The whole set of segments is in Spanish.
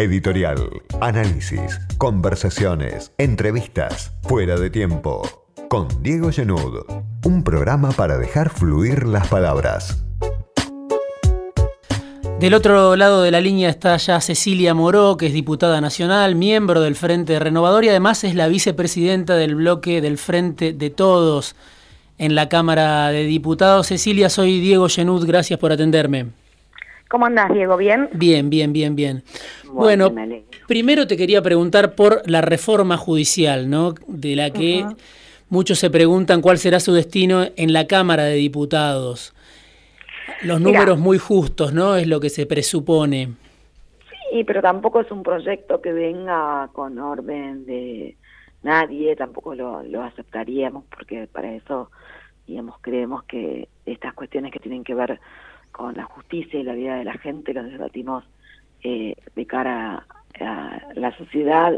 Editorial, análisis, conversaciones, entrevistas, fuera de tiempo. Con Diego Genud, un programa para dejar fluir las palabras. Del otro lado de la línea está ya Cecilia Moró, que es diputada nacional, miembro del Frente Renovador y además es la vicepresidenta del bloque del Frente de Todos en la Cámara de Diputados. Cecilia, soy Diego Genud, gracias por atenderme. ¿Cómo andás, Diego? ¿Bien? Bien, bien, bien, bien. Bueno, primero te quería preguntar por la reforma judicial, ¿no? De la que muchos se preguntan cuál será su destino en la Cámara de Diputados. Los números muy justos, ¿no? Es lo que se presupone. Sí, pero tampoco es un proyecto que venga con orden de nadie, tampoco lo, lo aceptaríamos porque para eso, digamos, creemos que estas cuestiones que tienen que ver con la justicia y la vida de la gente, los debatimos eh, de cara a, la sociedad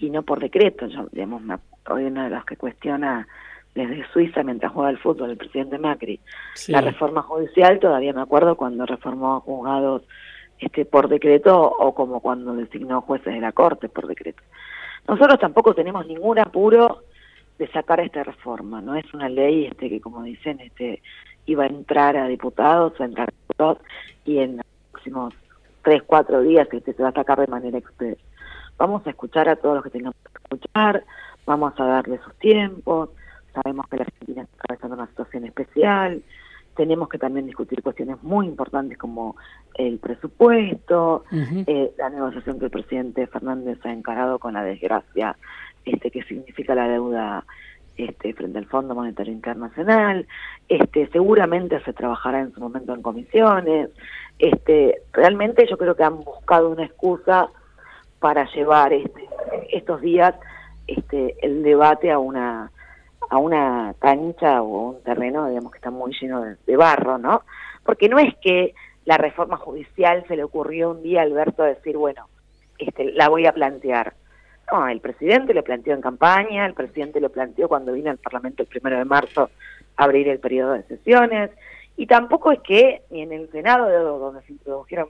y no por decreto. Yo, digamos, me, soy uno de los que cuestiona desde Suiza mientras juega el fútbol el presidente Macri. La reforma judicial, todavía me acuerdo cuando reformó juzgados este por decreto o como cuando designó jueces de la Corte por decreto. Nosotros tampoco tenemos ningún apuro de sacar esta reforma, no es una ley este que como dicen este iba a entrar a diputados, va a entrar a diputados, y en los próximos tres, cuatro días que se va a sacar de manera express. Vamos a escuchar a todos los que tengamos que escuchar, vamos a darle sus tiempos, sabemos que la Argentina está atravesando una situación especial, tenemos que también discutir cuestiones muy importantes como el presupuesto, eh, la negociación que el presidente Fernández ha encarado con la desgracia este que significa la deuda este, frente al Fondo Monetario Internacional, este, seguramente se trabajará en su momento en comisiones, este, realmente yo creo que han buscado una excusa para llevar este, estos días este, el debate a una a una cancha o un terreno, digamos, que está muy lleno de, barro, ¿no? Porque no es que la reforma judicial se le ocurrió un día a Alberto decir, bueno, este, la voy a plantear no, el presidente lo planteó en campaña, el presidente lo planteó cuando vino al Parlamento el primero de marzo a abrir el periodo de sesiones, y tampoco es que ni en el Senado, donde se introdujeron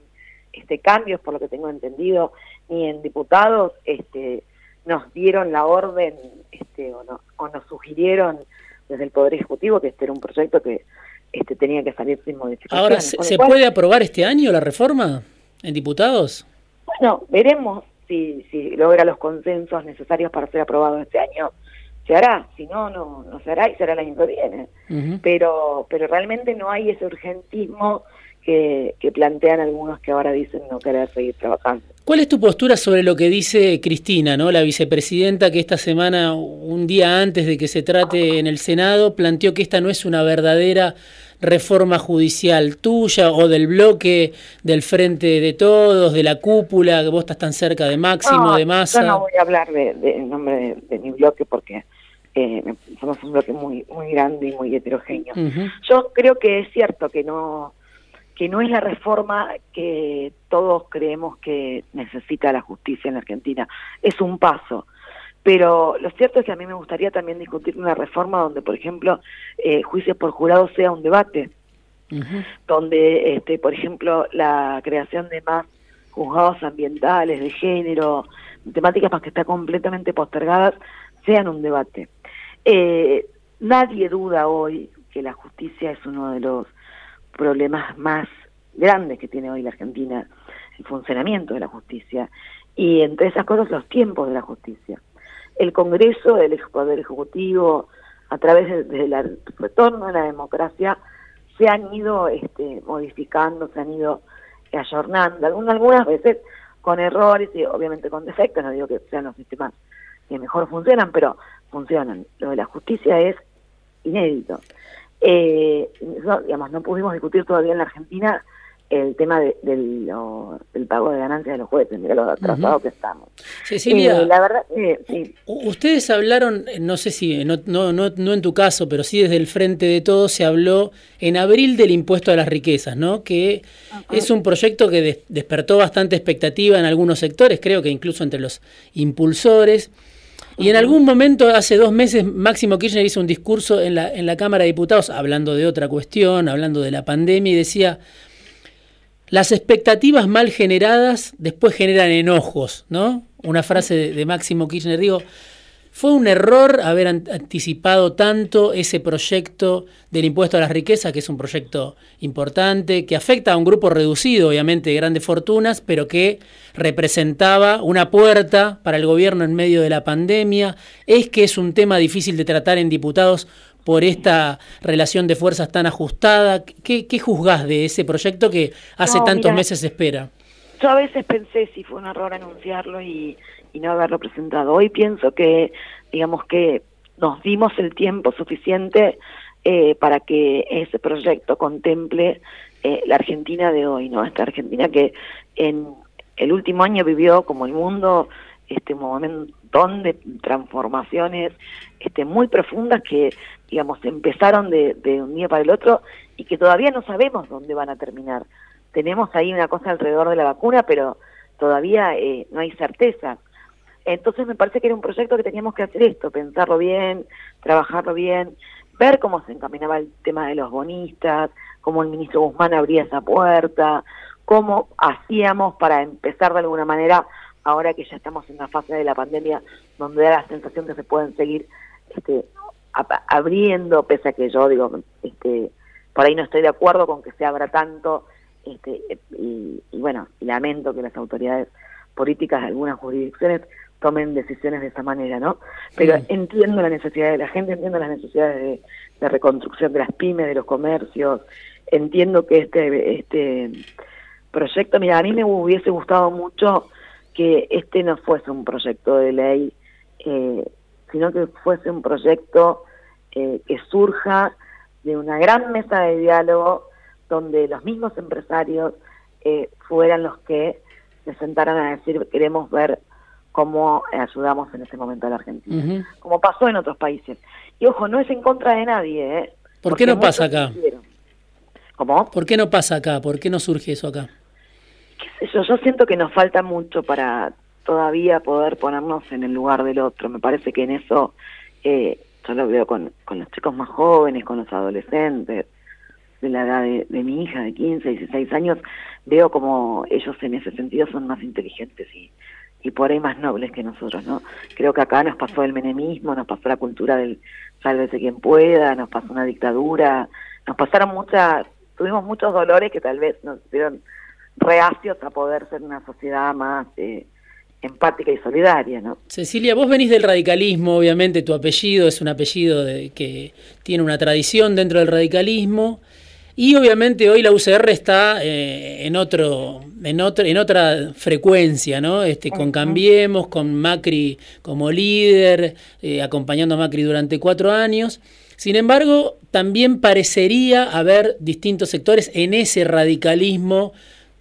este cambios, por lo que tengo entendido, ni en diputados, este nos dieron la orden este, o, no, o nos sugirieron desde el Poder Ejecutivo que este era un proyecto que este, tenía que salir sin modificación. Ahora, ¿se, puede aprobar este año la reforma en diputados? Bueno, veremos si, si logra los consensos necesarios para ser aprobado este año, se hará, si no, no, no se hará y será el año que viene. pero, pero realmente no hay ese urgentismo que, que plantean algunos que ahora dicen no querer seguir trabajando. ¿Cuál es tu postura sobre lo que dice Cristina, ¿no? la vicepresidenta, que esta semana, un día antes de que se trate en el Senado, planteó que esta no es una verdadera reforma judicial tuya o del bloque del Frente de Todos, de la cúpula, que vos estás tan cerca de Máximo, de Massa? Yo no voy a hablar de, nombre de, mi bloque porque eh, somos un bloque muy, muy grande y muy heterogéneo. Yo creo que es cierto que no que no es la reforma que todos creemos que necesita la justicia en Argentina, es un paso. Pero lo cierto es que a mí me gustaría también discutir una reforma donde, por ejemplo, eh, juicio por jurado sea un debate, donde, este, por ejemplo, la creación de más juzgados ambientales, de género, temáticas más que están completamente postergadas, sean un debate. Eh, nadie duda hoy que la justicia es uno de los problemas más grandes que tiene hoy la Argentina, el funcionamiento de la justicia, y entre esas cosas los tiempos de la justicia. El Congreso, el Poder Ejecutivo, a través del retorno a la democracia, se han ido este, modificando, se han ido ayornando, algunas, algunas veces con errores y obviamente con defectos, no digo que sean los sistemas que mejor funcionan, pero funcionan. Lo de la justicia es inédito. Eh, digamos, no pudimos discutir todavía en la Argentina el tema del, pago de ganancias de los jueces, mira lo atrasados que estamos. Cecilia, eh, la verdad, ustedes hablaron, no sé si, no, no, no, en tu caso, pero sí desde el frente de todos se habló en abril del impuesto a las riquezas, ¿no? Que es un proyecto que despertó bastante expectativa en algunos sectores, creo que incluso entre los impulsores. Y en algún momento, hace dos meses, Máximo Kirchner hizo un discurso en la, en la Cámara de Diputados hablando de otra cuestión, hablando de la pandemia, y decía, las expectativas mal generadas después generan enojos, ¿no? Una frase de, de Máximo Kirchner, digo, ¿Fue un error haber anticipado tanto ese proyecto del impuesto a las riquezas, que es un proyecto importante, que afecta a un grupo reducido, obviamente, de grandes fortunas, pero que representaba una puerta para el gobierno en medio de la pandemia? ¿Es que es un tema difícil de tratar en diputados por esta relación de fuerzas tan ajustada? ¿Qué, qué juzgás de ese proyecto que hace tantos meses se espera? Yo a veces pensé si fue un error anunciarlo y no haberlo presentado. Hoy pienso que, digamos que nos dimos el tiempo suficiente eh, para que ese proyecto contemple eh, la Argentina de hoy, ¿no? Esta Argentina que en el último año vivió como el mundo este montón de transformaciones este muy profundas que digamos empezaron de, de un día para el otro y que todavía no sabemos dónde van a terminar. Tenemos ahí una cosa alrededor de la vacuna, pero todavía eh, no hay certeza. Entonces me parece que era un proyecto que teníamos que hacer esto, pensarlo bien, trabajarlo bien, ver cómo se encaminaba el tema de los bonistas, cómo el ministro Guzmán abría esa puerta, cómo hacíamos para empezar de alguna manera, ahora que ya estamos en una fase de la pandemia donde da la sensación que se pueden seguir este, abriendo, pese a que yo digo, este, por ahí no estoy de acuerdo con que se abra tanto, este, y, y bueno, lamento que las autoridades políticas de algunas jurisdicciones tomen decisiones de esa manera, ¿no? Pero entiendo la necesidad de la gente, entiendo las necesidades de, reconstrucción de las pymes, de los comercios, entiendo que este, este proyecto, mira, a mí me hubiese gustado mucho que este no fuese un proyecto de ley, eh, sino que fuese un proyecto eh, que surja de una gran mesa de diálogo donde los mismos empresarios eh, fueran los que se sentaran a decir queremos ver cómo ayudamos en ese momento a la Argentina, como pasó en otros países. Y ojo, no es en contra de nadie, ¿eh? ¿Por qué no pasa acá? ¿Cómo? ¿Por qué no pasa acá? ¿Por qué no surge eso acá? yo? Yo siento que nos falta mucho para todavía poder ponernos en el lugar del otro. Me parece que en eso, eh, yo lo veo con, con los chicos más jóvenes, con los adolescentes, de la edad de, mi hija, de 15, 16 años, veo como ellos en ese sentido son más inteligentes y, y por ahí más nobles que nosotros, ¿no? Creo que acá nos pasó el menemismo, nos pasó la cultura del sálvese quien pueda, nos pasó una dictadura, nos pasaron muchas, tuvimos muchos dolores que tal vez nos hicieron reacios a poder ser una sociedad más eh, empática y solidaria, ¿no? Cecilia, vos venís del radicalismo, obviamente tu apellido es un apellido de, que tiene una tradición dentro del radicalismo. Y obviamente hoy la UCR está eh, en otro, en otro, en otra frecuencia, ¿no? Este, con Cambiemos, con Macri como líder, eh, acompañando a Macri durante cuatro años. Sin embargo, también parecería haber distintos sectores en ese radicalismo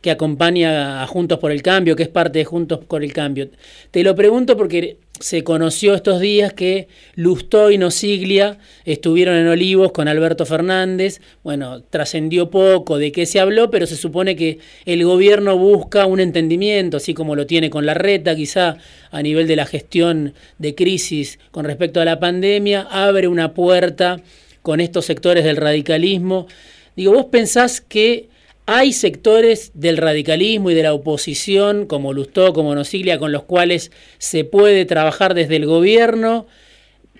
que acompaña a Juntos por el Cambio, que es parte de Juntos por el Cambio. Te lo pregunto porque se conoció estos días que Lustó y Nosiglia estuvieron en Olivos con Alberto Fernández. Bueno, trascendió poco de qué se habló, pero se supone que el gobierno busca un entendimiento, así como lo tiene con la reta, quizá a nivel de la gestión de crisis con respecto a la pandemia, abre una puerta con estos sectores del radicalismo. Digo, ¿vos pensás que hay sectores del radicalismo y de la oposición, como Lustó, como Nosiglia, con los cuales se puede trabajar desde el gobierno.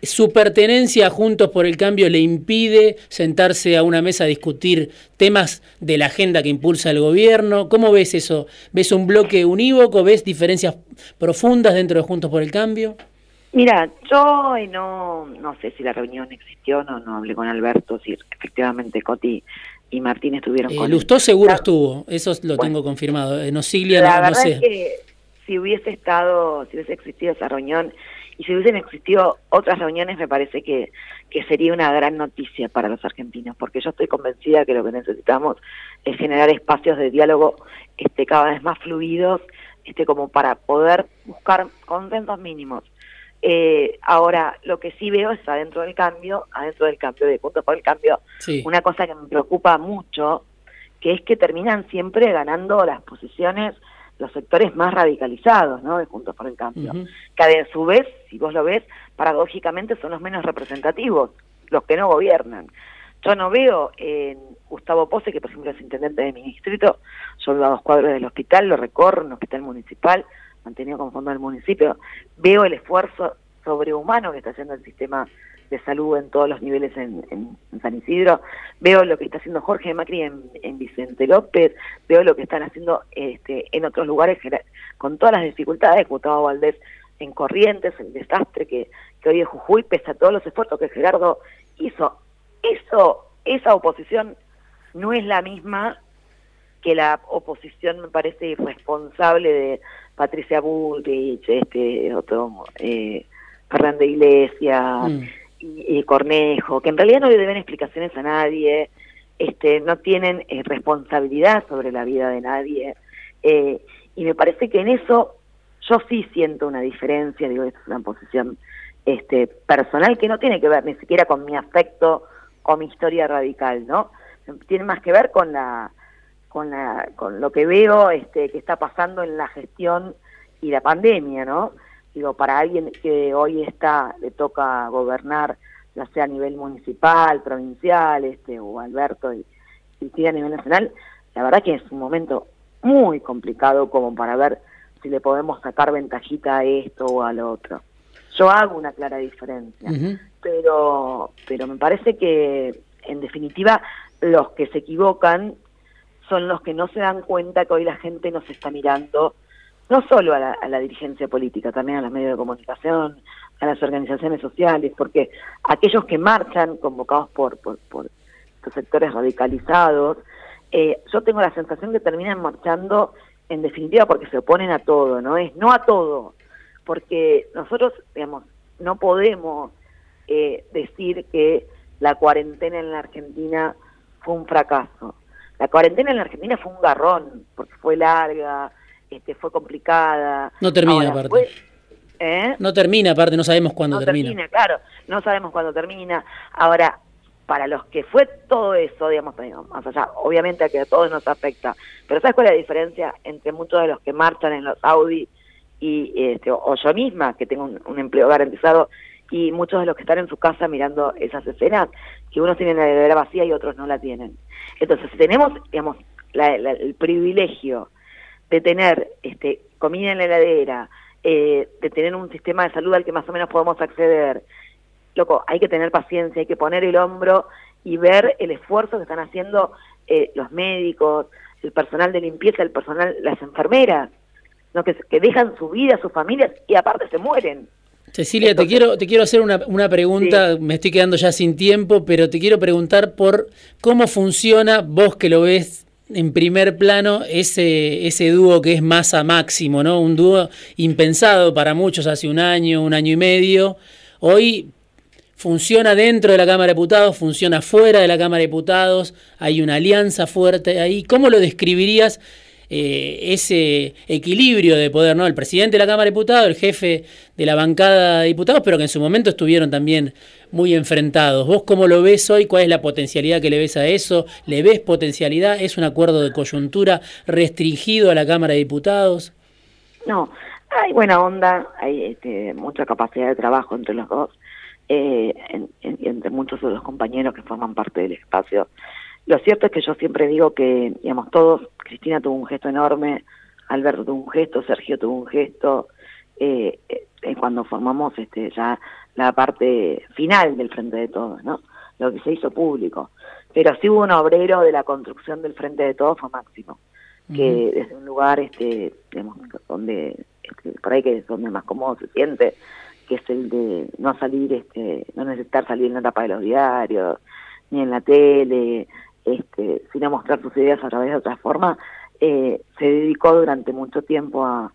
Su pertenencia a Juntos por el Cambio le impide sentarse a una mesa a discutir temas de la agenda que impulsa el gobierno. ¿Cómo ves eso? ¿Ves un bloque unívoco? ¿Ves diferencias profundas dentro de Juntos por el Cambio? Mira, yo no, no sé si la reunión existió, no, no hablé con Alberto, si efectivamente Coti y Martín estuvieron eh, con Lustó seguro estuvo, eso lo tengo confirmado. Eh, no Siglia la verdad Es que si hubiese estado, si hubiese existido esa reunión y si hubiesen existido otras reuniones, me parece que, que sería una gran noticia para los argentinos, porque yo estoy convencida que lo que necesitamos es generar espacios de diálogo este, cada vez más fluidos, este, como para poder buscar consensos mínimos eh, ahora, lo que sí veo es adentro del cambio, adentro del cambio, de punto por el cambio, una cosa que me preocupa mucho, que es que terminan siempre ganando las posiciones los sectores más radicalizados, ¿no? De Juntos por el Cambio, que a su vez, si vos lo ves, paradójicamente son los menos representativos, los que no gobiernan. Yo no veo en Gustavo Pose, que por ejemplo es intendente de mi distrito, yo veo a dos cuadros del hospital, lo recorro, un hospital municipal, mantenido como fondo del municipio, veo el esfuerzo sobrehumano que está haciendo el sistema de salud en todos los niveles en, San Isidro, veo lo que está haciendo Jorge Macri en, Vicente López, veo lo que están haciendo este, en otros lugares con todas las dificultades, Gustavo Valdés en Corrientes, el desastre que, que hoy es Jujuy, pese a todos los esfuerzos que Gerardo hizo. Eso, esa oposición no es la misma que la oposición, me parece, irresponsable de Patricia Bullrich, este, otro, eh, Fernández Iglesias mm. y, Cornejo, que en realidad no le deben explicaciones a nadie, este, no tienen eh, responsabilidad sobre la vida de nadie. Eh, y me parece que en eso yo sí siento una diferencia, digo, es una posición este, personal que no tiene que ver ni siquiera con mi afecto o mi historia radical, ¿no? Tiene más que ver con la con la con lo que veo este que está pasando en la gestión y la pandemia, ¿no? Digo, para alguien que hoy está le toca gobernar ya sea a nivel municipal, provincial, este o Alberto y, y a nivel nacional, la verdad que es un momento muy complicado como para ver si le podemos sacar ventajita a esto o al otro. Yo hago una clara diferencia, pero, pero me parece que, en definitiva, los que se equivocan son los que no se dan cuenta que hoy la gente nos está mirando, no solo a la, dirigencia política, también a los medios de comunicación, a las organizaciones sociales, porque aquellos que marchan, convocados por, por, por estos sectores radicalizados, eh, yo tengo la sensación que terminan marchando en definitiva porque se oponen a todo, ¿no? Es no a todo, porque nosotros, digamos, no podemos eh, decir que la cuarentena en la Argentina fue un fracaso. La cuarentena en la Argentina fue un garrón, porque fue larga, este, fue complicada. No termina, aparte. ¿eh? No termina, aparte, no sabemos cuándo no termina. Claro, no sabemos cuándo termina. Ahora, para los que fue todo eso, digamos, más allá, obviamente a que a todos nos afecta, pero ¿sabes cuál es la diferencia entre muchos de los que marchan en los Audi y este, o yo misma, que tengo un, empleo garantizado, y muchos de los que están en su casa mirando esas escenas, que unos tienen la heladera vacía y otros no la tienen. Entonces, tenemos, digamos, el privilegio de tener este, comida en la heladera, eh, de tener un sistema de salud al que más o menos podemos acceder, loco, hay que tener paciencia, hay que poner el hombro y ver el esfuerzo que están haciendo eh, los médicos, el personal de limpieza, el personal, las enfermeras, ¿no? que, que dejan su vida, sus familias y aparte se mueren. Cecilia, te quiero, te quiero hacer una, una pregunta, me estoy quedando ya sin tiempo, pero te quiero preguntar por cómo funciona, vos que lo ves en primer plano, ese, ese dúo que es masa máximo, ¿no? Un dúo impensado para muchos hace un año, un año y medio. Hoy funciona dentro de la Cámara de Diputados, funciona fuera de la Cámara de Diputados, hay una alianza fuerte ahí. ¿Cómo lo describirías eh, ese equilibrio de poder, ¿no? El presidente de la Cámara de Diputados, el jefe de la bancada de diputados, pero que en su momento estuvieron también muy enfrentados. ¿Vos cómo lo ves hoy? ¿Cuál es la potencialidad que le ves a eso? ¿Le ves potencialidad? ¿Es un acuerdo de coyuntura restringido a la Cámara de Diputados? No, hay buena onda, hay este, mucha capacidad de trabajo entre los dos eh, entre muchos de los compañeros que forman parte del espacio. Lo cierto es que yo siempre digo que, digamos, todos, Cristina tuvo un gesto enorme, Alberto tuvo un gesto, Sergio tuvo un gesto, eh, eh, cuando formamos este ya la parte final del Frente de Todos, ¿no? Lo que se hizo público. Pero sí hubo un obrero de la construcción del Frente de Todos, fue Máximo, que desde un lugar, este, digamos, donde, este, por ahí que es donde más cómodo se siente, que es el de no salir, este, no necesitar salir en la tapa de los diarios, ni en la tele, este, sino mostrar sus ideas a través de otra forma, eh, se dedicó durante mucho tiempo a,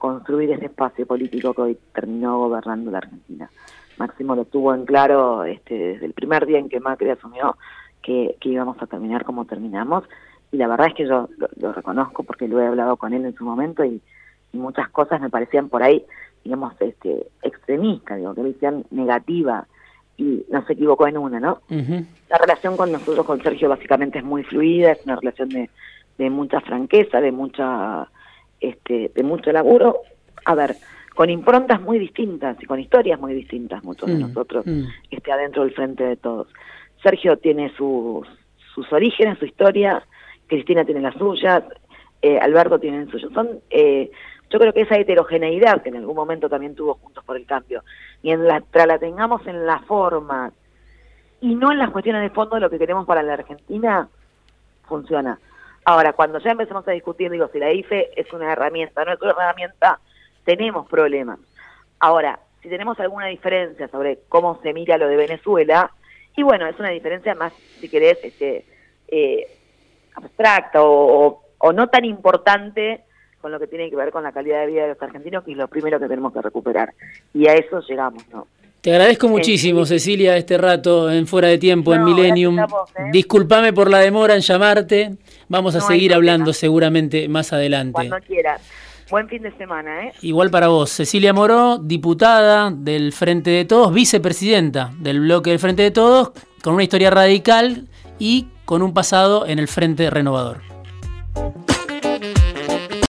construir ese espacio político que hoy terminó gobernando la Argentina. Máximo lo tuvo en claro este, desde el primer día en que Macri asumió que, íbamos a terminar como terminamos, y la verdad es que yo lo, reconozco porque lo he hablado con él en su momento y, muchas cosas me parecían por ahí digamos, este, extremista, digo, que decían negativa, y no se equivocó en una, ¿no? La relación con nosotros, con Sergio, básicamente es muy fluida, es una relación de, de mucha franqueza, de mucha, este, de mucho laburo. A ver, con improntas muy distintas y con historias muy distintas, muchos de nosotros, este, adentro del frente de todos. Sergio tiene sus, sus orígenes, su historia, Cristina tiene las suyas, eh, Alberto tiene el suyo. Son, eh, yo creo que esa heterogeneidad que en algún momento también tuvo Juntos por el Cambio, mientras la tengamos en la forma y no en las cuestiones de fondo de lo que queremos para la Argentina, funciona. Ahora, cuando ya empecemos a discutir, digo, si la IFE es una herramienta, no es una herramienta, tenemos problemas. Ahora, si tenemos alguna diferencia sobre cómo se mira lo de Venezuela, y bueno, es una diferencia más, si querés, este, eh, abstracta o, no tan importante con lo que tiene que ver con la calidad de vida de los argentinos, que es lo primero que tenemos que recuperar. Y a eso llegamos, ¿no? Te agradezco muchísimo, Cecilia, este rato en Fuera de Tiempo, en Millennium. ¿eh? Disculpame por la demora en llamarte. Vamos a seguir hablando seguramente más adelante. Cuando quieras. Buen fin de semana, ¿eh? Igual para vos. Cecilia Moró, diputada del Frente de Todos, vicepresidenta del bloque del Frente de Todos, con una historia radical y con un pasado en el Frente Renovador.